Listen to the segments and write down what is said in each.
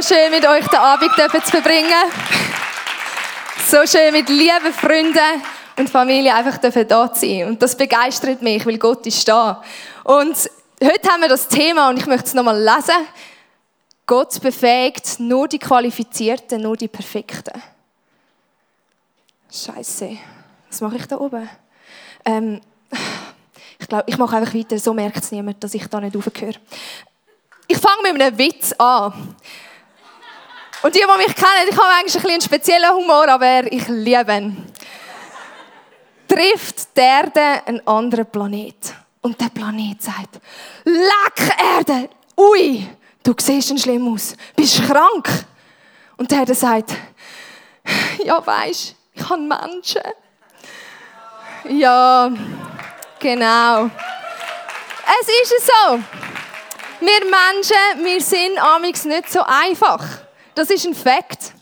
So schön mit euch den Abend zu verbringen. So schön mit lieben Freunden und Familie einfach da zu sein. Und das begeistert mich, weil Gott ist da. Und heute haben wir das Thema und ich möchte es nochmal lesen. Gott befähigt nur die Qualifizierten, nur die Perfekten. Scheiße, was mache ich da oben? Ähm, ich glaube, ich mache einfach weiter, so merkt es niemand, dass ich da nicht aufgehöre. Ich fange mit einem Witz an. Und die, die mich kennen, ich habe eigentlich ein einen speziellen Humor, aber ich liebe ihn. Trifft die Erde einen anderen Planet. Und der Planet sagt, leck Erde, ui, du siehst schon schlimm aus, bist krank. Und der Erde sagt, ja weisst, ich habe Menschen. Ja, Genau. Es ist so. Wir Menschen, wir sind amigs nicht so einfach. Das ist ein Fakt.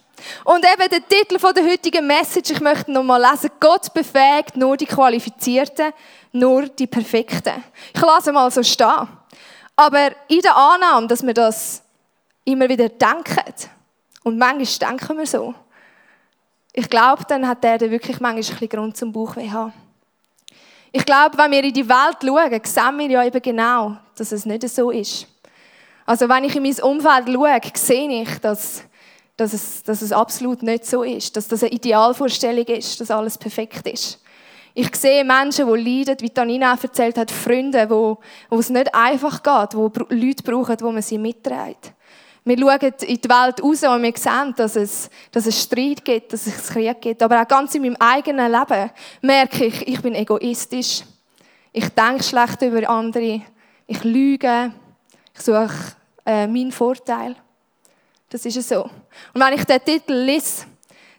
Und eben der Titel der heutigen Message, ich möchte noch mal lesen, Gott befähigt nur die Qualifizierten, nur die Perfekten. Ich lasse mal so stehen. Aber in der Annahme, dass wir das immer wieder denken, und manchmal denken wir so, ich glaube, dann hat der wirklich manchmal ein bisschen Grund zum Bauchweh haben. Ich glaube, wenn wir in die Welt schauen, sehen wir ja eben genau, dass es nicht so ist. Also wenn ich in mein Umfeld schaue, sehe ich, dass, dass, es, dass es absolut nicht so ist. Dass das eine Idealvorstellung ist, dass alles perfekt ist. Ich sehe Menschen, die leiden, wie Tanina erzählt hat, Freunde, wo, wo es nicht einfach geht, wo Leute brauchen, wo man sie mitträgt. Wir schauen in die Welt raus und wir sehen, dass es, dass es Streit gibt, dass es Krieg gibt. Aber auch ganz in meinem eigenen Leben merke ich, ich bin egoistisch. Ich denke schlecht über andere. Ich lüge. Ich suche äh, meinen Vorteil. Das ist so. Und wenn ich den Titel lese,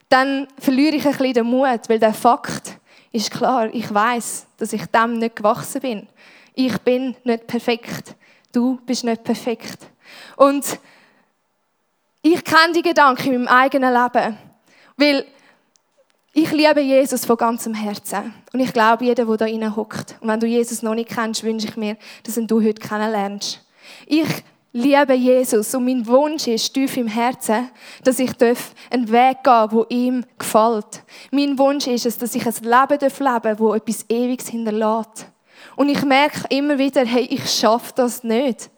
dann verliere ich ein bisschen den Mut, weil der Fakt ist klar. Ich weiß, dass ich dem nicht gewachsen bin. Ich bin nicht perfekt. Du bist nicht perfekt. Und ich kenne die Gedanken in meinem eigenen Leben. Weil ich liebe Jesus von ganzem Herzen. Und ich glaube, jeder, der da hockt. Und wenn du Jesus noch nicht kennst, wünsche ich mir, dass du heute kennenlernst. Ich liebe Jesus und mein Wunsch ist tief im Herzen, dass ich einen Weg gehen darf, der ihm gefällt. Mein Wunsch ist es, dass ich ein Leben leben darf, das etwas Ewiges hinterlässt. Und ich merke immer wieder, hey, ich schaffe das nicht.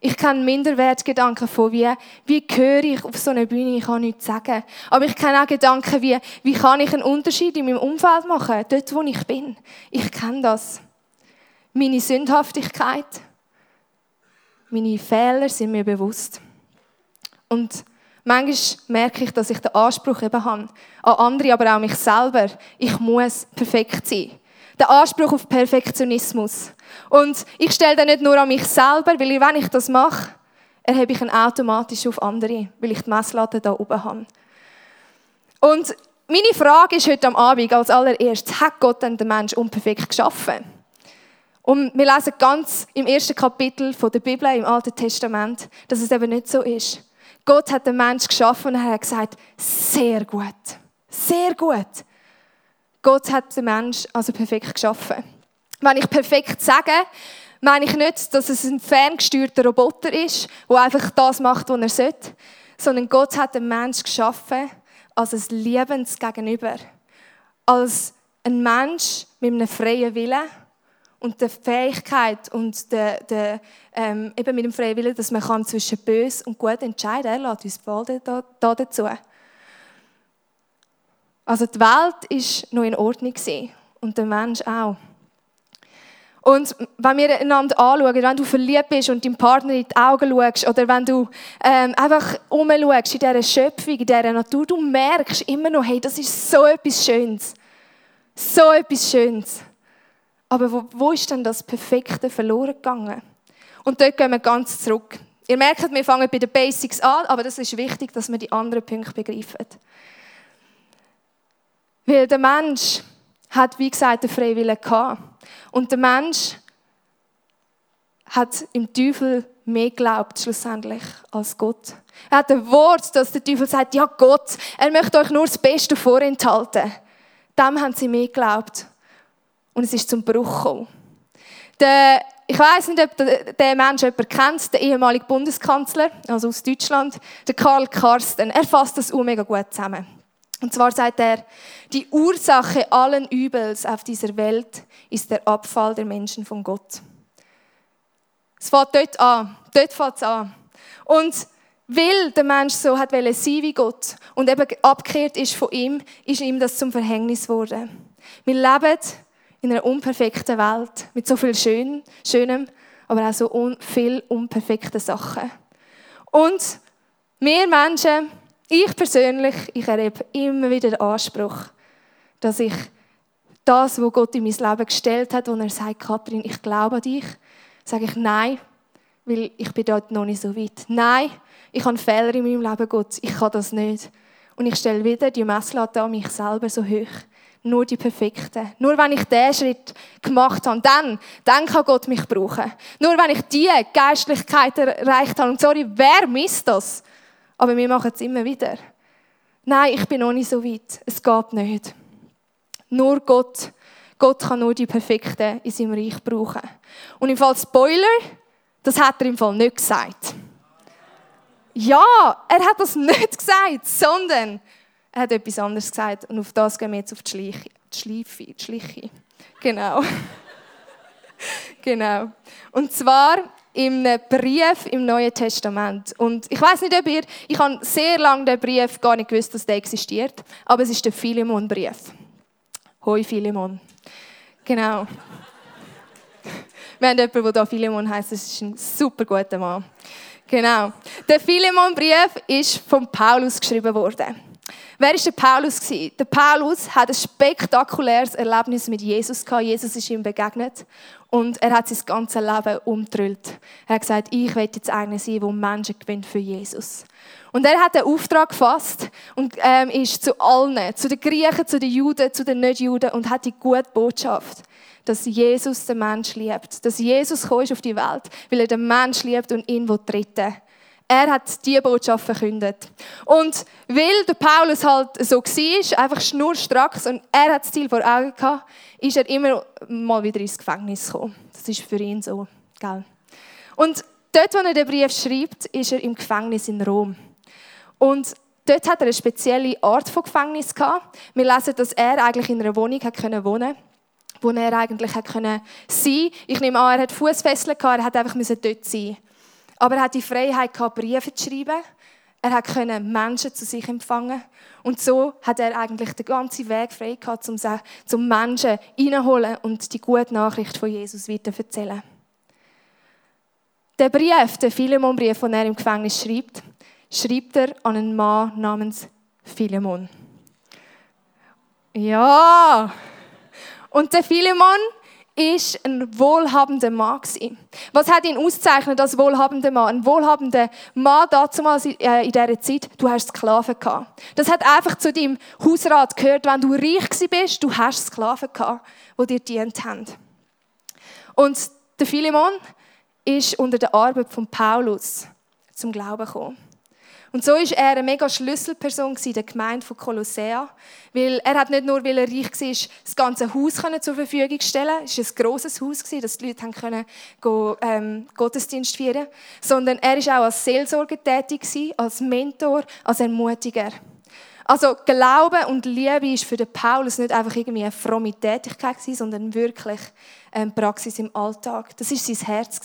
Ich kenne Minderwertgedanken von wie, wie gehöre ich auf so eine Bühne, ich kann nichts sagen. Aber ich kenne auch Gedanken wie, wie kann ich einen Unterschied in meinem Umfeld machen, dort wo ich bin. Ich kenne das. Meine Sündhaftigkeit, meine Fehler sind mir bewusst. Und manchmal merke ich, dass ich den Anspruch eben habe, an andere, aber auch mich selber, ich muss perfekt sein. Der Anspruch auf Perfektionismus. Und ich stelle das nicht nur an mich selber, weil wenn ich das mache, erhebe ich ihn automatisch auf andere, weil ich die Messlatte da oben habe. Und meine Frage ist heute am Abend als allererstes, hat Gott denn den Menschen unperfekt geschaffen? Und wir lesen ganz im ersten Kapitel der Bibel, im Alten Testament, dass es eben nicht so ist. Gott hat den Menschen geschaffen und er hat gesagt, sehr gut, sehr gut. Gott hat den Menschen also perfekt geschaffen. Wenn ich perfekt sage, meine ich nicht, dass es ein ferngesteuerter Roboter ist, der einfach das macht, was er sollte, sondern Gott hat den Mensch geschaffen als ein liebendes Gegenüber. Als ein Mensch mit einem freien Willen und der Fähigkeit und der, der, ähm, eben mit dem freien Willen, dass man kann zwischen böse und gut entscheiden kann. Er lässt uns beide da, da dazu. Also die Welt war noch in Ordnung und der Mensch auch. Und wenn wir einander anschauen, wenn du verliebt bist und deinem Partner in die Augen schaust, oder wenn du ähm, einfach umschaust in dieser Schöpfung, in dieser Natur, du merkst immer noch, hey, das ist so etwas Schönes. So etwas Schönes. Aber wo, wo ist denn das Perfekte verloren gegangen? Und dort gehen wir ganz zurück. Ihr merkt, wir fangen bei den Basics an, aber das ist wichtig, dass wir die anderen Punkte begreifen. Weil der Mensch hat, wie gesagt, den Freiwillen gehabt. Und der Mensch hat im Teufel mehr geglaubt, schlussendlich, als Gott. Er hat ein Wort, dass der Teufel sagt, ja Gott, er möchte euch nur das Beste vorenthalten. Dem haben sie mehr geglaubt. Und es ist zum Bruch gekommen. Der ich weiß nicht, ob der Mensch jemand kennt, der ehemalige Bundeskanzler, also aus Deutschland, der Karl Karsten. Er fasst das auch mega gut zusammen. Und zwar sagt er, die Ursache allen Übels auf dieser Welt ist der Abfall der Menschen von Gott. Es fängt dort an. Dort fängt es an. Und weil der Mensch so hat sein wie Gott und eben abgekehrt ist von ihm, ist ihm das zum Verhängnis geworden. Wir leben in einer unperfekten Welt mit so viel Schön, Schönem, aber auch so un viel unperfekten Sachen. Und wir Menschen, ich persönlich, ich erlebe immer wieder den Anspruch, dass ich das, was Gott in mein Leben gestellt hat, wo er sagt, Kathrin, ich glaube an dich, sage ich nein, weil ich bin dort noch nicht so weit. Nein, ich habe Fehler in meinem Leben, Gott, ich kann das nicht. Und ich stelle wieder die Messlatte an mich selber so hoch. Nur die Perfekten. Nur wenn ich diesen Schritt gemacht habe, dann, dann kann Gott mich brauchen. Nur wenn ich diese Geistlichkeit erreicht habe. Und sorry, wer misst das? Aber wir machen es immer wieder. Nein, ich bin noch nicht so weit. Es geht nicht. Nur Gott. Gott kann nur die Perfekten in seinem Reich brauchen. Und im Fall Spoiler, das hat er im Fall nicht gesagt. Ja, er hat das nicht gesagt, sondern er hat etwas anderes gesagt. Und auf das gehen wir jetzt auf die Schleiche. Die Schleife, die Schleiche. Genau. genau. Und zwar im Brief im Neuen Testament. Und ich weiß nicht, ob ihr, ich habe sehr lange den Brief gar nicht gewusst, dass der existiert, aber es ist der Philemon-Brief. Hoi Philemon. Genau. Wir haben jemanden, der hier Philemon heißt, das ist ein super guter Mann. Genau. Der Philemon-Brief ist von Paulus geschrieben worden. Wer war der Paulus? Der Paulus hat ein spektakuläres Erlebnis mit Jesus. Jesus ist ihm begegnet und er hat sein ganzes Leben umtrüllt. Er hat gesagt, ich will jetzt einer sein, der Menschen gewinnt für Jesus. Und er hat den Auftrag gefasst und ähm, ist zu allen, zu den Griechen, zu den Juden, zu den Nicht-Juden und hat die gute Botschaft, dass Jesus den Mensch liebt. Dass Jesus ist auf die Welt, weil er den Mensch liebt und ihn retten er hat diese Botschaft verkündet. Und weil der Paulus halt so war, einfach schnurstracks und er hat das Ziel vor Augen gehabt, ist er immer mal wieder ins Gefängnis gekommen. Das ist für ihn so. Gell? Und dort, wo er den Brief schreibt, ist er im Gefängnis in Rom. Und dort hat er eine spezielle Art von Gefängnis gehabt. Wir lesen, dass er eigentlich in einer Wohnung hat können wohnen wo er eigentlich hat können sein. Ich nehme an, er hat Fußfesseln gehabt, er hat einfach dort sein. Aber er hat die Freiheit gehabt, Briefe zu schreiben. Er hat können Menschen zu sich empfangen und so hat er eigentlich den ganzen Weg frei gehabt, um zum Menschen reinholen und die gute Nachricht von Jesus weiter erzählen. Der Brief, der Philemon-Brief, den er im Gefängnis schreibt, schreibt er an einen Mann namens Philemon. Ja! Und der Philemon ist ein wohlhabender Mann gewesen. Was hat ihn auszeichnet als wohlhabender Mann? Ein wohlhabender Mann damals äh, in dieser Zeit, du hast Sklaven gehabt. Das hat einfach zu deinem Hausrat gehört, wenn du reich bist, du hast Sklaven gehabt, die dir dient haben. Und der Philemon ist unter der Arbeit von Paulus zum Glauben gekommen. Und so ist er eine mega Schlüsselperson in der Gemeinde von Kolossea, weil er hat nicht nur, weil er reich war, das ganze Haus zur Verfügung stellen. Es war ein grosses Haus, dass die Leute können go, ähm, Gottesdienst feiern sondern er war auch als Seelsorger tätig, als Mentor, als Ermutiger. Also Glaube und Liebe ist für Paulus nicht einfach irgendwie eine fromme Tätigkeit, sondern wirklich eine Praxis im Alltag. Das war sein Herz.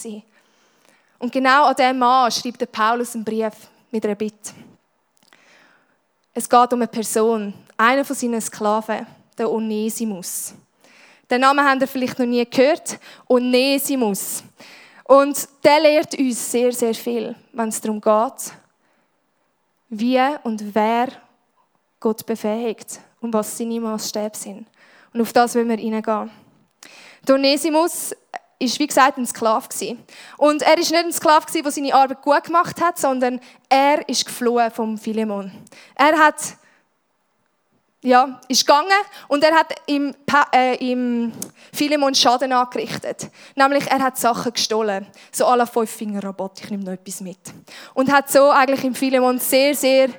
Und genau an diesem Mann schreibt Paulus einen Brief mit einer Bitte. Es geht um eine Person, einer von seinen Sklaven, der Onesimus. Den Namen habt ihr vielleicht noch nie gehört. Onesimus. Und der lehrt uns sehr, sehr viel, wenn es darum geht, wie und wer Gott befähigt und was seine Maßstäbe sind. Und auf das wollen wir hineingehen. Onesimus ist wie gesagt ein Sklave Und er ist nicht ein Sklave der seine Arbeit gut gemacht hat, sondern er ist geflohen vom Philemon. Er hat ja, ist gegangen und er hat im, äh, im Philemon Schaden angerichtet. Nämlich, er hat Sachen gestohlen. So alle fünf Finger Rabatt, ich nehme noch etwas mit. Und hat so eigentlich im Philemon sehr, sehr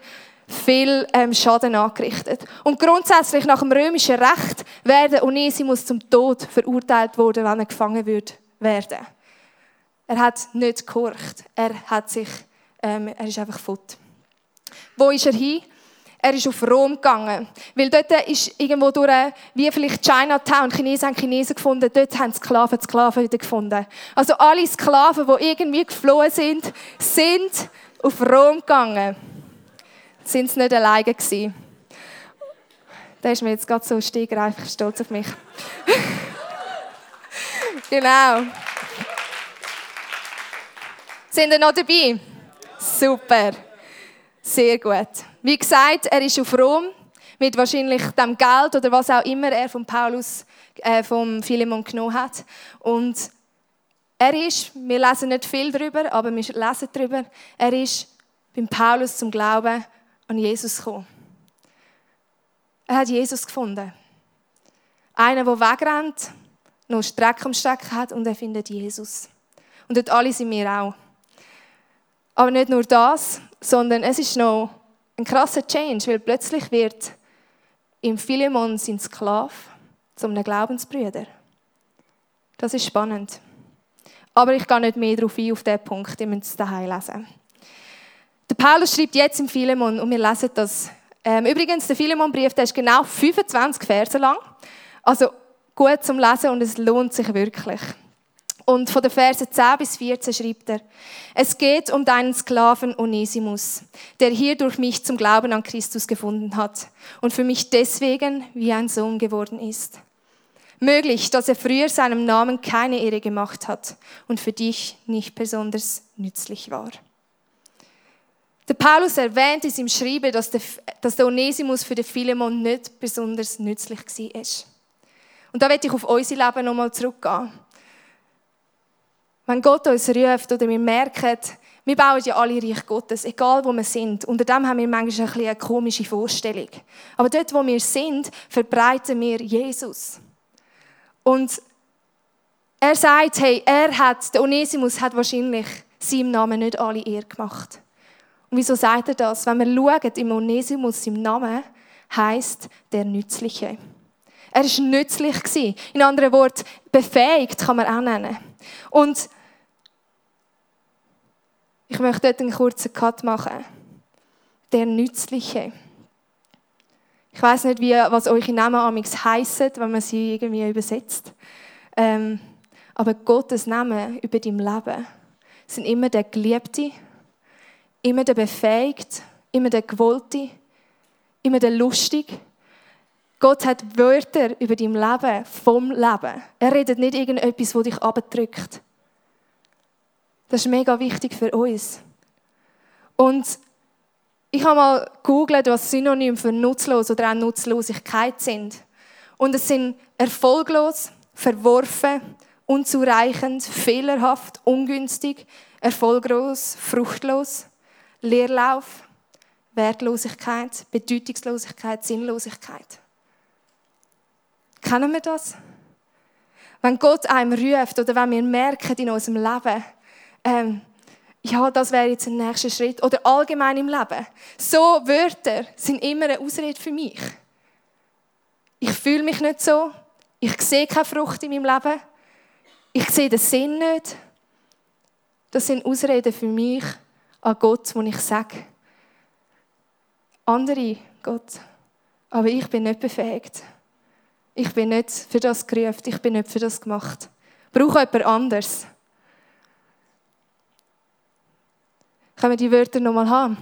viel ähm, Schaden angerichtet. Und grundsätzlich nach dem römischen Recht wäre Onesimus zum Tod verurteilt worden, wenn er gefangen würde werden. Er hat nicht gehorcht. Er hat sich, ähm, er ist einfach fort. Wo ist er hin? Er ist auf Rom gegangen. Weil dort ist irgendwo durch, wie vielleicht Chinatown, Chinesen haben Chinesen gefunden, dort haben Sklaven Sklaven wieder gefunden. Also alle Sklaven, die irgendwie geflohen sind, sind auf Rom gegangen. Sind sie nicht alleine gewesen. Da ist mir jetzt gerade so stegreif stolz auf mich. genau. Sind ihr noch dabei? Super. Sehr gut. Wie gesagt, er ist auf Rom mit wahrscheinlich dem Geld oder was auch immer er von Paulus, äh, vom Philemon genommen hat. Und er ist, wir lesen nicht viel darüber, aber wir lesen darüber, er ist beim Paulus zum Glauben an Jesus gekommen. Er hat Jesus gefunden. Einer, der wegrennt, noch Strecke am Stecken hat und er findet Jesus. Und dort alle sind wir auch. Aber nicht nur das, sondern es ist noch ein krasser Change, weil plötzlich wird im Philemon sein Sklave zu einem Glaubensbrüder. Das ist spannend. Aber ich gehe nicht mehr darauf ein, auf diesen Punkt. Ihr müsst es daheim lesen. Der Paulus schreibt jetzt im Philemon und wir lesen das. Ähm, übrigens, der Philemon-Brief ist genau 25 Verse lang. Also gut zum Lesen und es lohnt sich wirklich. Und von den Versen 10 bis 14 schreibt er, es geht um deinen Sklaven Onesimus, der hier durch mich zum Glauben an Christus gefunden hat und für mich deswegen wie ein Sohn geworden ist. Möglich, dass er früher seinem Namen keine Ehre gemacht hat und für dich nicht besonders nützlich war. Der Paulus erwähnt in seinem Schreiben, dass der, dass der Onesimus für den Philemon nicht besonders nützlich war. Und da werde ich auf unser Leben nochmal zurückgehen. Wenn Gott uns ruft oder wir merken, wir bauen ja alle Reich Gottes, egal wo wir sind. Unter dem haben wir manchmal ein eine komische Vorstellung. Aber dort, wo wir sind, verbreiten wir Jesus. Und er sagt, hey, er hat, der Onesimus hat wahrscheinlich seinem Namen nicht alle Ehre gemacht. Und wieso sagt er das? Wenn wir schauen, im Onesimus, im Namen, heißt der Nützliche. Er war nützlich. In anderen Worten, befähigt kann man auch nennen. Und ich möchte dort einen kurzen Cut machen. Der Nützliche. Ich weiß nicht, wie, was eure Namen amix heissen, wenn man sie irgendwie übersetzt. Ähm, aber Gottes Namen über dein Leben sind immer der Geliebte, immer der Befähigte, immer der Gewollte, immer der Lustige Gott hat Wörter über dein Leben, vom Leben. Er redet nicht irgendetwas, das dich abdrückt. Das ist mega wichtig für uns. Und ich habe mal gegoogelt, was Synonyme für nutzlos oder auch Nutzlosigkeit sind. Und es sind erfolglos, verworfen, unzureichend, fehlerhaft, ungünstig, erfolglos, fruchtlos, Leerlauf, Wertlosigkeit, Bedeutungslosigkeit, Sinnlosigkeit. Kennen wir das? Wenn Gott einem ruft oder wenn wir merken in unserem Leben, ähm, ja, das wäre jetzt ein nächster Schritt. Oder allgemein im Leben. So Wörter sind immer eine Ausrede für mich. Ich fühle mich nicht so. Ich sehe keine Frucht in meinem Leben. Ich sehe den Sinn nicht. Das sind Ausreden für mich an Gott, wo ich sage, andere, Gott, aber ich bin nicht befähigt. Ich bin nicht für das gerufen, ich bin nicht für das gemacht. Ich brauche jemand anderes. Können wir die Wörter nochmal haben?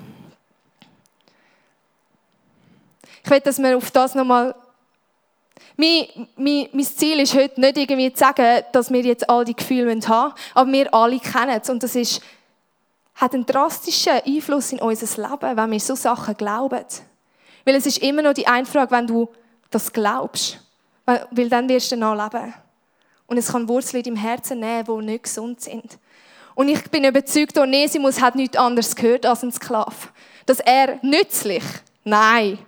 Ich will, dass wir auf das nochmal. Mein, mein, mein Ziel ist heute nicht irgendwie zu sagen, dass wir jetzt all die Gefühle haben aber wir alle kennen es. Und das ist, hat einen drastischen Einfluss in unser Leben, wenn wir so Sachen glauben. Weil es ist immer noch die eine Frage, wenn du das glaubst. Weil dann wirst du danach leben. Und es kann Wurzeln im Herzen nehmen, die nicht gesund sind. Und ich bin überzeugt, Onesimus hat nichts anderes gehört als ein Sklave. Dass er nützlich, nein.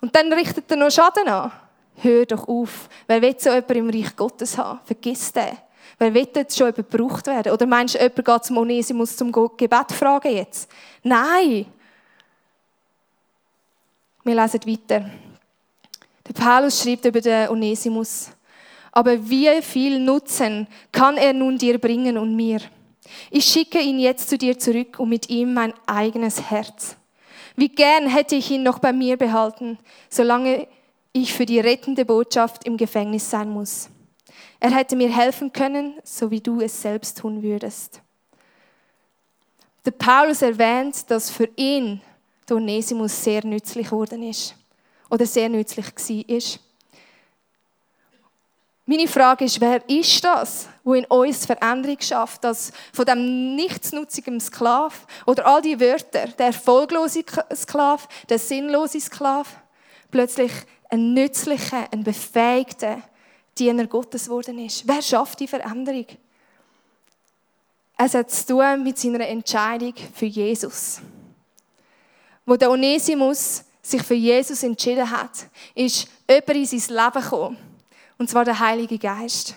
Und dann richtet er noch Schaden an. Hör doch auf. Wer will so jemanden im Reich Gottes haben? Vergiss den. Wer will jetzt schon gebraucht werden? Oder meinst du, jemand geht zum Onesimus zum Gebet fragen jetzt? Nein. Wir lesen weiter. Der Paulus schreibt über den Onesimus. Aber wie viel Nutzen kann er nun dir bringen und mir? Ich schicke ihn jetzt zu dir zurück und mit ihm mein eigenes Herz. Wie gern hätte ich ihn noch bei mir behalten, solange ich für die rettende Botschaft im Gefängnis sein muss. Er hätte mir helfen können, so wie du es selbst tun würdest. Der Paulus erwähnt, dass für ihn der Onesimus sehr nützlich geworden ist oder sehr nützlich war. Meine Frage ist, wer ist das, wo in uns Veränderung schafft, dass von dem nichtsnutzigen Sklav oder all die Wörter, der erfolglose Sklav, der sinnlose Sklav, plötzlich ein nützlicher, ein befähigter Diener Gottes geworden ist. Wer schafft die Veränderung? Es hat zu tun mit seiner Entscheidung für Jesus. Wo der Onesimus sich für Jesus entschieden hat, ist jemand in sein Leben gekommen und zwar der Heilige Geist,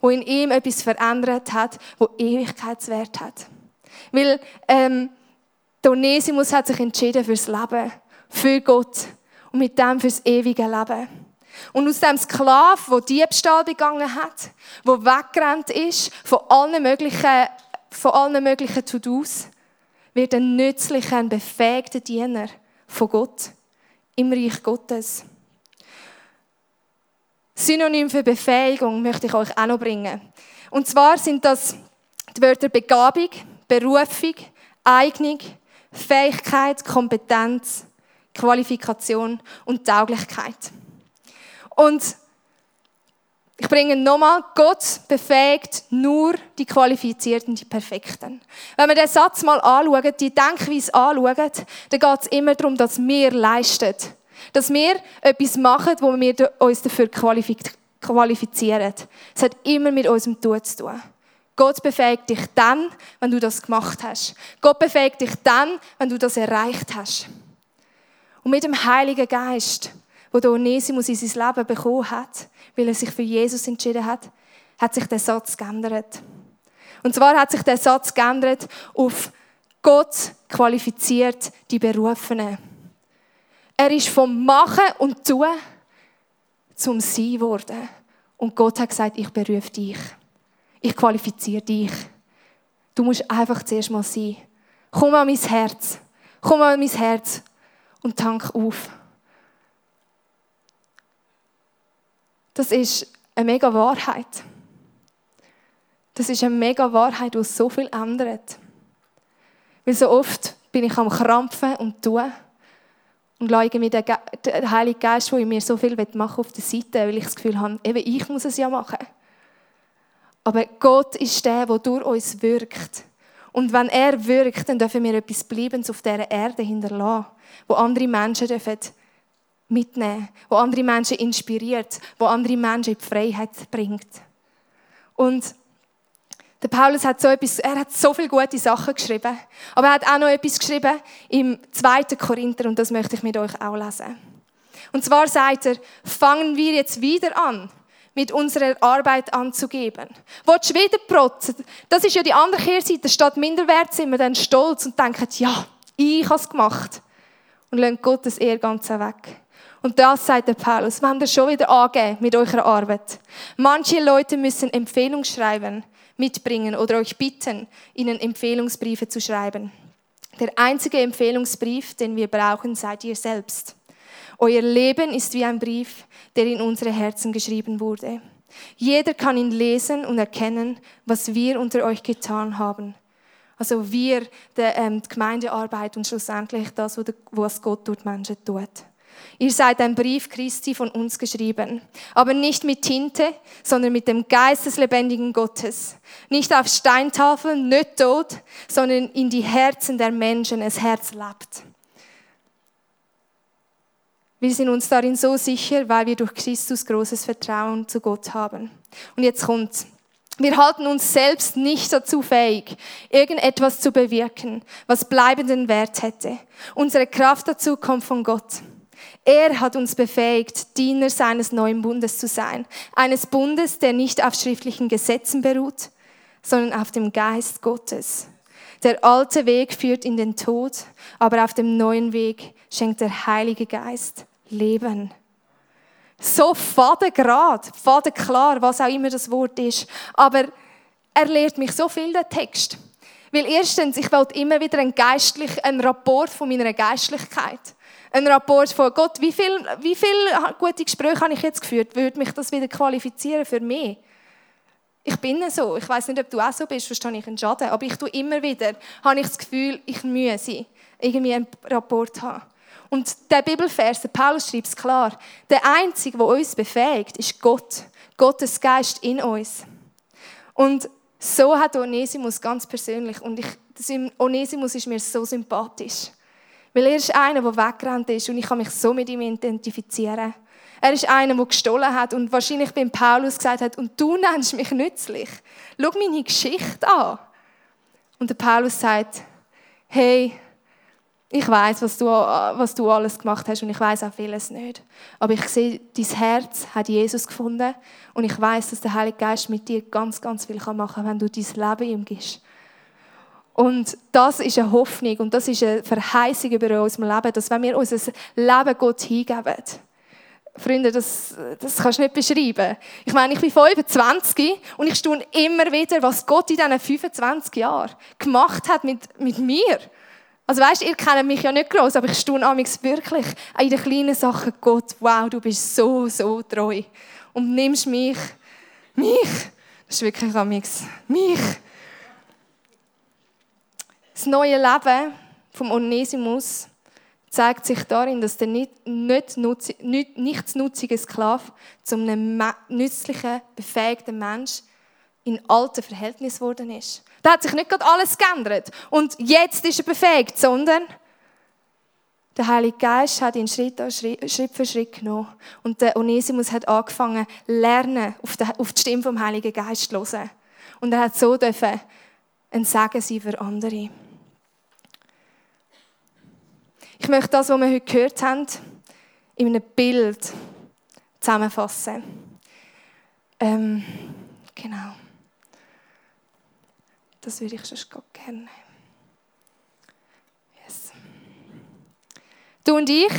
wo in ihm etwas verändert hat, wo Ewigkeitswert hat. Weil ähm, Onesimus hat sich entschieden fürs Leben, für Gott und mit dem fürs ewige Leben. Und aus dem Sklav, der Diebstahl begangen hat, der weggerannt ist von allen möglichen, von allen möglichen To-Dos, wird ein nützlicher, ein befähigter Diener von Gott im Reich Gottes. Synonym für Befähigung möchte ich euch auch noch bringen. Und zwar sind das die Wörter Begabung, Berufung, Eignung, Fähigkeit, Kompetenz, Qualifikation und Tauglichkeit. Und ich bringe nochmal, Gott befähigt nur die Qualifizierten, die Perfekten. Wenn wir den Satz mal anschauen, die Denkweise anschauen, dann geht es immer darum, dass wir leisten. Dass wir etwas machen, wo wir uns dafür qualifizieren. Es hat immer mit unserem Tun zu tun. Gott befähigt dich dann, wenn du das gemacht hast. Gott befähigt dich dann, wenn du das erreicht hast. Und mit dem Heiligen Geist, wo der Onesimus in sein Leben bekommen hat, weil er sich für Jesus entschieden hat, hat sich der Satz geändert. Und zwar hat sich der Satz geändert auf Gott qualifiziert die Berufenen. Er ist vom Machen und Tun zum Sein geworden. Und Gott hat gesagt, ich berufe dich. Ich qualifiziere dich. Du musst einfach zuerst mal sein. Komm an mein Herz. Komm an mein Herz und tank auf. Das ist eine mega Wahrheit. Das ist eine mega Wahrheit, die so viel ändert. Weil so oft bin ich am Krampfen und tun und schaue mir den, den Heiligen Geist, der mir so viel machen auf der Seite, weil ich das Gefühl habe, eben ich muss es ja machen. Aber Gott ist der, der durch uns wirkt. Und wenn er wirkt, dann dürfen wir etwas Bleibendes auf dieser Erde hinterlassen, wo andere Menschen dürfen mitnehmen, wo andere Menschen inspiriert, wo andere Menschen in die Freiheit bringt. Und der Paulus hat so etwas, er hat so viele gute Sachen geschrieben, aber er hat auch noch etwas geschrieben im 2. Korinther und das möchte ich mit euch auch lesen. Und zwar sagt er, fangen wir jetzt wieder an, mit unserer Arbeit anzugeben. Willst du wieder protzen? Das ist ja die andere Kehrseite. Statt Minderwert sind wir dann stolz und denken, ja, ich habe es gemacht. Und lassen Gottes Ehr ganz weg. Und das sagt der Paulus, wir haben das schon wieder angegeben mit eurer Arbeit. Manche Leute müssen Empfehlung schreiben mitbringen oder euch bitten, ihnen Empfehlungsbriefe zu schreiben. Der einzige Empfehlungsbrief, den wir brauchen, seid ihr selbst. Euer Leben ist wie ein Brief, der in unsere Herzen geschrieben wurde. Jeder kann ihn lesen und erkennen, was wir unter euch getan haben. Also wir, ähm, die Gemeindearbeit und schlussendlich das, was Gott durch Menschen tut. Ihr seid ein Brief Christi von uns geschrieben, aber nicht mit Tinte, sondern mit dem Geist des lebendigen Gottes. Nicht auf Steintafeln, nicht tot, sondern in die Herzen der Menschen, es Herz lebt. Wir sind uns darin so sicher, weil wir durch Christus großes Vertrauen zu Gott haben. Und jetzt kommt's. Wir halten uns selbst nicht dazu fähig, irgendetwas zu bewirken, was bleibenden Wert hätte. Unsere Kraft dazu kommt von Gott. Er hat uns befähigt, Diener seines neuen Bundes zu sein. Eines Bundes, der nicht auf schriftlichen Gesetzen beruht, sondern auf dem Geist Gottes. Der alte Weg führt in den Tod, aber auf dem neuen Weg schenkt der Heilige Geist Leben. So fadengrad, fadenklar, was auch immer das Wort ist. Aber er lehrt mich so viel, der Text. Weil erstens, ich wollte immer wieder einen, geistlich, einen Rapport von meiner Geistlichkeit. Ein Rapport von Gott, wie viele wie viel gute Gespräche habe ich jetzt geführt? Würde mich das wieder qualifizieren für mich? Ich bin so. Ich weiß nicht, ob du auch so bist, verstehe ich einen Schaden. Aber ich tue immer wieder, habe ich das Gefühl, ich müsse irgendwie einen Rapport haben. Und der Bibelvers, der Paulus schreibt es klar. Der Einzige, der uns befähigt, ist Gott. Gottes Geist in uns. Und so hat Onesimus ganz persönlich. Und ich, Onesimus ist mir so sympathisch. Weil er ist einer, der weggerannt ist und ich kann mich so mit ihm identifizieren. Er ist einer, der gestohlen hat und wahrscheinlich beim Paulus gesagt hat, und du nennst mich nützlich. Schau meine Geschichte an. Und der Paulus sagt, hey, ich weiß, was du, was du alles gemacht hast und ich weiß auch vieles nicht. Aber ich sehe, dein Herz hat Jesus gefunden und ich weiß, dass der Heilige Geist mit dir ganz, ganz viel machen kann, wenn du dein Leben ihm gibst. Und das ist eine Hoffnung und das ist eine Verheißung über unserem Leben, dass wenn wir unser Leben Gott hingeben, Freunde, das, das kannst du nicht beschreiben. Ich meine, ich bin 25 und ich staune immer wieder, was Gott in diesen 25 Jahren gemacht hat mit, mit mir. Also weißt, ihr kennt mich ja nicht groß, aber ich staune amigs wirklich an den kleinen Sachen. Gott, wow, du bist so, so treu und nimmst mich, mich. Das ist wirklich amigs mich. Das neue Leben vom Onesimus zeigt sich darin, dass der nicht, nicht, nutz, nicht nichtsnutzige Sklave zu einem nützlichen, befähigten Mensch in alten Verhältnissen geworden ist. Da hat sich nicht gerade alles geändert und jetzt ist er befähigt, sondern der Heilige Geist hat ihn Schritt, Schritt, Schritt für Schritt genommen. Und der Onesimus hat angefangen, lernen, auf die, auf die Stimme vom Heiligen Geist zu hören. Und er hat so dürfen ein Segen sein für andere. Ich möchte das, was wir heute gehört haben, in einem Bild zusammenfassen. Ähm, genau. Das würde ich schon gerne. Yes. Du und ich,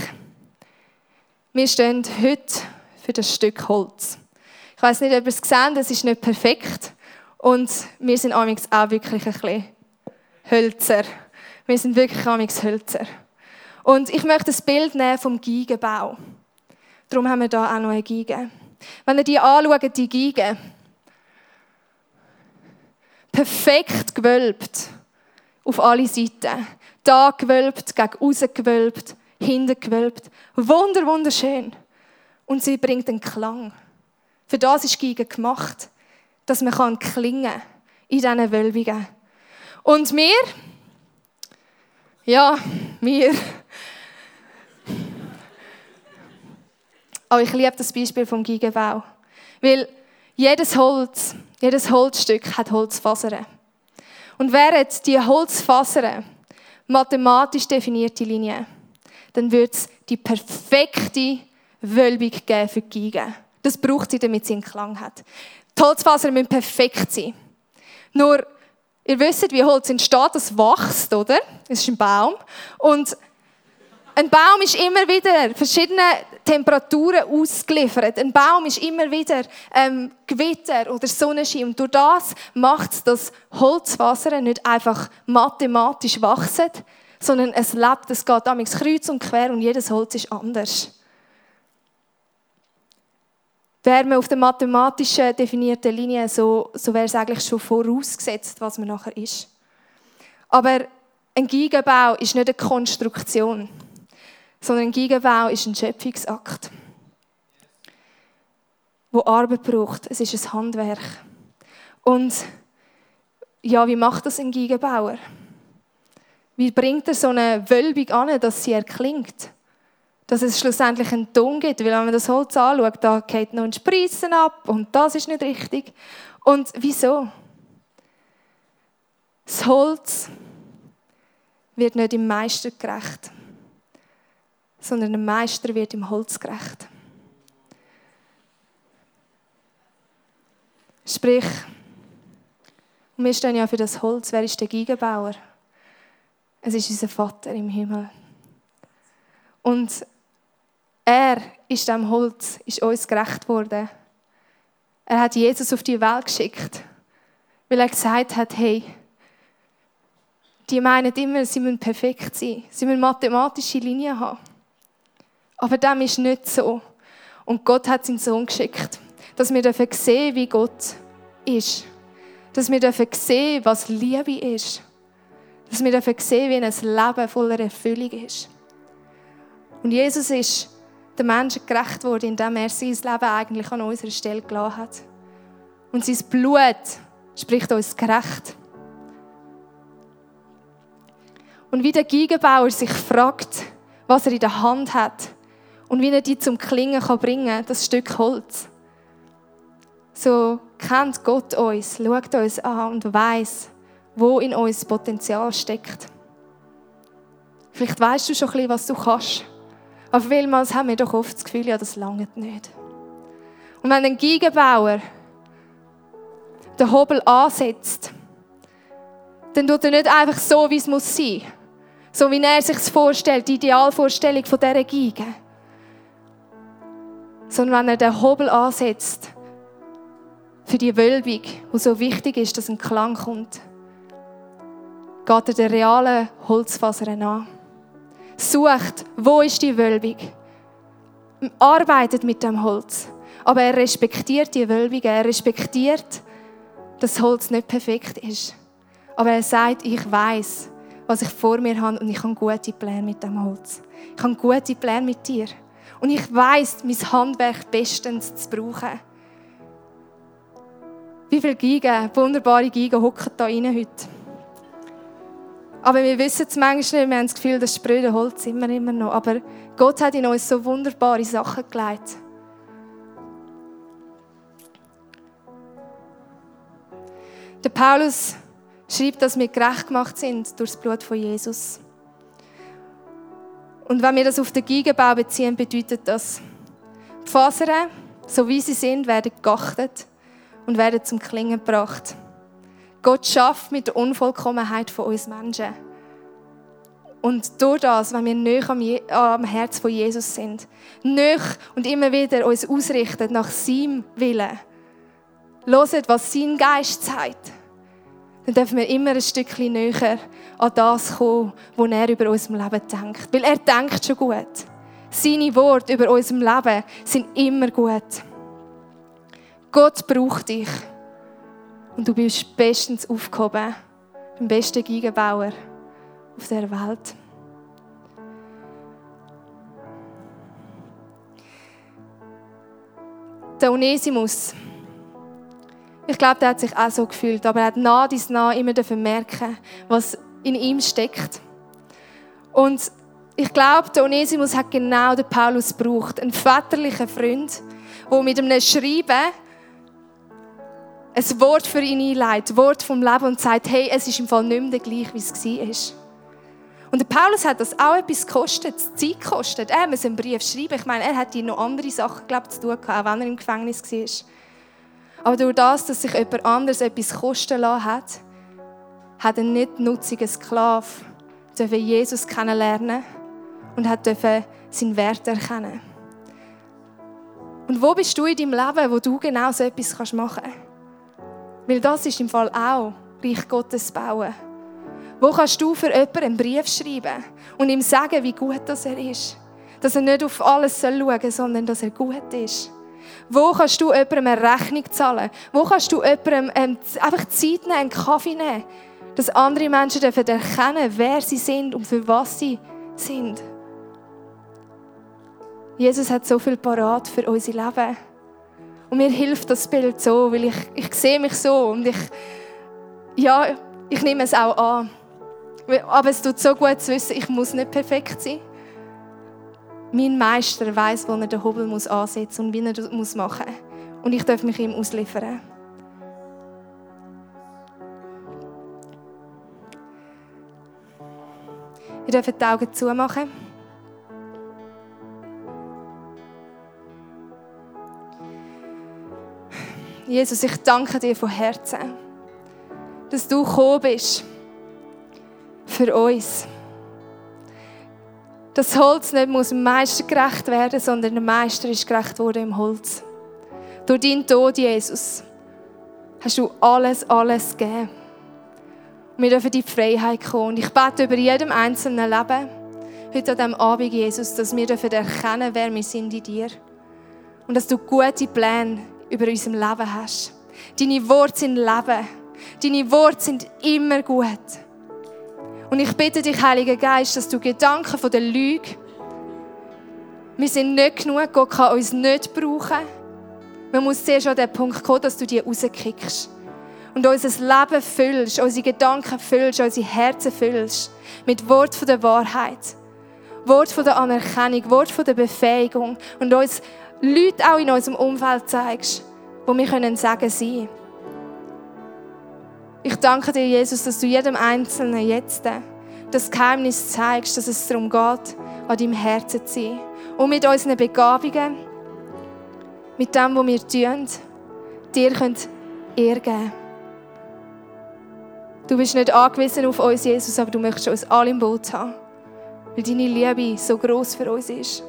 wir stehen heute für das Stück Holz. Ich weiß nicht, ob ihr es gesehen es ist nicht perfekt. Und wir sind auch wirklich ein bisschen Hölzer. Wir sind wirklich Hölzer. Und ich möchte das Bild nehmen vom Geigenbau. Darum haben wir da auch noch eine Geige. Wenn ihr die anschaut, die Geige, perfekt gewölbt auf alle Seiten. Da gewölbt, gegen außen gewölbt, hinten gewölbt. Wunder, wunderschön. Und sie bringt einen Klang. Für das ist Geige gemacht, dass man kann klingen in diesen Wölbungen. Und wir, ja, wir, Aber ich liebe das Beispiel vom Gigenbau. Weil jedes Holz, jedes Holzstück hat Holzfasern. Und während die Holzfasern mathematisch definierte Linien, dann wird es die perfekte Wölbung geben für die Geige. Das braucht sie, damit sie einen Klang hat. Die Holzfasern müssen perfekt sein. Nur, ihr wisst, wie Holz entsteht, das wächst, oder? Es ist ein Baum. Und ein Baum ist immer wieder verschiedene Temperaturen ausgeliefert. Ein Baum ist immer wieder ähm, Gewitter oder Sonnenschein. Und durch das macht es, dass Holzwasser nicht einfach mathematisch wachsen, sondern es lebt, es geht damals kreuz und quer und jedes Holz ist anders. Wäre man auf der mathematischen definierten Linie, so, so wäre es eigentlich schon vorausgesetzt, was man nachher ist. Aber ein Gigenbau ist nicht eine Konstruktion sondern ein Gigenbau ist ein Schöpfungsakt, wo Arbeit braucht. Es ist ein Handwerk. Und ja, wie macht das ein Gigenbauer? Wie bringt er so eine Wölbung an, dass sie erklingt? Dass es schlussendlich einen Ton gibt. Weil wenn man das Holz anschaut, da geht noch ein Spritzen ab und das ist nicht richtig. Und wieso? Das Holz wird nicht im Meister gerecht sondern ein Meister wird im Holz gerecht. Sprich, wir stehen ja für das Holz. Wer ist der Geigenbauer? Es ist unser Vater im Himmel. Und Er ist am Holz, ist uns gerecht worden. Er hat Jesus auf die Welt geschickt, weil er gesagt hat, hey, die meinen immer, sie müssen perfekt sein, sie müssen mathematische Linien haben. Aber dem ist nicht so. Und Gott hat seinen Sohn geschickt, dass wir sehen dürfen wie Gott ist. Dass wir dürfen sehen, was Liebe ist. Dass wir dürfen sehen, wie ein Leben voller Erfüllung ist. Und Jesus ist den Menschen gerecht worden, indem er sein Leben eigentlich an unserer Stelle gelassen hat. Und sein Blut spricht uns gerecht. Und wie der Geigenbauer sich fragt, was er in der Hand hat und wie er die zum Klingen kann bringen das Stück Holz. So kennt Gott uns, schaut uns an und weiß, wo in uns Potenzial steckt. Vielleicht weißt du schon ein bisschen, was du kannst. Aber vielmals haben wir doch oft das Gefühl, ja, das langt nicht. Und wenn ein Geigenbauer den Hobel ansetzt, dann tut er nicht einfach so, wie es muss sein. So wie er sich vorstellt, die Idealvorstellung von dieser Geige. Sondern wenn er den Hobel ansetzt, für die Wölbung, wo so wichtig ist, dass ein Klang kommt, geht er der realen Holzfaser an sucht, wo ist die Wölbung. Arbeitet mit dem Holz. Aber er respektiert die Wölbung, er respektiert, dass das Holz nicht perfekt ist. Aber er sagt, ich weiß, was ich vor mir habe und ich habe gute Pläne mit dem Holz. Ich habe gute Pläne mit dir. Und ich weiß, mein Handwerk bestens zu brauchen. Wie viele Giga, wunderbare Giga hocken da rein heute? Aber wir wissen es manchmal nicht. Wir haben das Gefühl, das spröde Holz immer, immer noch. Aber Gott hat in uns so wunderbare Sachen gelegt. Der Paulus schreibt, dass wir gerecht gemacht sind durch das Blut von Jesus. Und wenn wir das auf den Geigenbau beziehen, bedeutet das, die Fasern, so wie sie sind, werden geachtet und werden zum Klingen gebracht. Gott schafft mit der Unvollkommenheit von uns Menschen. Und durch das, wenn wir näher am, am Herz von Jesus sind, näher und immer wieder uns ausrichten nach seinem Willen, hören, was sein Geist sagt, dann dürfen wir immer ein Stückchen näher an das kommen, was er über unserem Leben denkt. Weil er denkt schon gut. Seine Worte über unserem Leben sind immer gut. Gott braucht dich. Und du bist bestens aufgehoben. Beim besten Geigenbauer auf der Welt. Der Onesimus, ich glaube, der hat sich auch so gefühlt, aber er hat nah dies nah immer merken, was in ihm steckt. Und ich glaube, der Onesimus hat genau den Paulus gebraucht, einen väterlichen Freund, der mit einem Schreiben ein Wort für ihn einleitet, ein Wort vom Leben und sagt, hey, es ist im Fall nicht mehr gleich, wie es war. Und der Paulus hat das auch etwas gekostet, Zeit gekostet. Er muss einen Brief schreiben. Ich meine, er hatte noch andere Sachen glaub, zu tun, auch wenn er im Gefängnis war. Aber durch das, dass sich jemand anderes etwas kosten lassen hat, hat er nicht nutzigen Sklave dürfen Jesus kennenlernen und hat seinen Wert erkennen. Und wo bist du in deinem Leben, wo du genau so etwas machen kannst? Weil das ist im Fall auch Reich Gottes bauen. Wo kannst du für jemanden einen Brief schreiben und ihm sagen, wie gut das er ist? Dass er nicht auf alles schauen soll, sondern dass er gut ist. Wo kannst du jemandem eine Rechnung zahlen? Wo kannst du jemandem ähm, einfach Zeit nehmen, einen Kaffee nehmen? Dass andere Menschen dürfen erkennen, wer sie sind und für was sie sind. Jesus hat so viel parat für unser Leben. Und mir hilft das Bild so, weil ich, ich sehe mich so und ich, ja, ich nehme es auch an. Aber es tut so gut zu wissen, ich muss nicht perfekt sein. Mein Meister weiß, wo er den Hobel muss ansetzen und wie er das muss machen Und ich darf mich ihm ausliefern. Ihr dürft die Augen zumachen. Jesus, ich danke dir von Herzen, dass du gekommen bist für uns. Das Holz nicht muss dem Meister gerecht werden, sondern der Meister ist gerecht worden im Holz. Durch deinen Tod, Jesus, hast du alles, alles gegeben. Und wir dürfen in die Freiheit kommen. Und ich bete über jedem einzelnen Leben, heute an diesem Abend, Jesus, dass wir dürfen erkennen, wer wir sind in dir. Und dass du gute Pläne über unserem Leben hast. Deine Worte sind Leben. Deine Worte sind immer gut. Und ich bitte dich, Heiliger Geist, dass du Gedanken von der Lüge, wir sind nicht genug, Gott kann uns nicht brauchen. Man muss zuerst an den Punkt kommen, dass du die rauskickst. Und unser Leben füllst, unsere Gedanken füllst, unsere Herzen füllst. Mit Wort von der Wahrheit. Wort von der Anerkennung, Wort von der Befähigung. Und uns Leute auch in unserem Umfeld zeigst, wo wir können sagen sein. Ich danke dir, Jesus, dass du jedem Einzelnen jetzt das Geheimnis zeigst, dass es darum geht, an deinem Herzen zu sein. Und mit unseren Begabungen, mit dem, was wir tun, dir könnt Ehre geben. Du bist nicht angewiesen auf uns, Jesus, aber du möchtest uns alle im Boot haben, weil deine Liebe so groß für uns ist.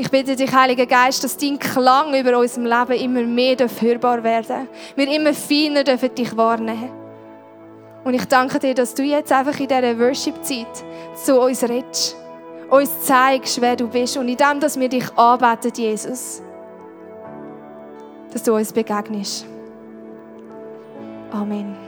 Ich bitte dich, Heiliger Geist, dass dein Klang über unserem Leben immer mehr hörbar werden Wir immer feiner dürfen dich wahrnehmen. Und ich danke dir, dass du jetzt einfach in dieser Worship-Zeit zu uns redest, uns zeigst, wer du bist und in dem, dass wir dich anbeten, Jesus, dass du uns begegnest. Amen.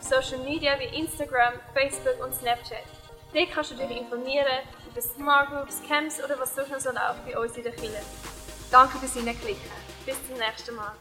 Social Media wie Instagram, Facebook und Snapchat. Dort kannst du dich informieren über Smart Groups, Camps oder was sonst noch so läuft bei uns in der Kirche. Danke fürs Hineinklicken. Bis zum nächsten Mal.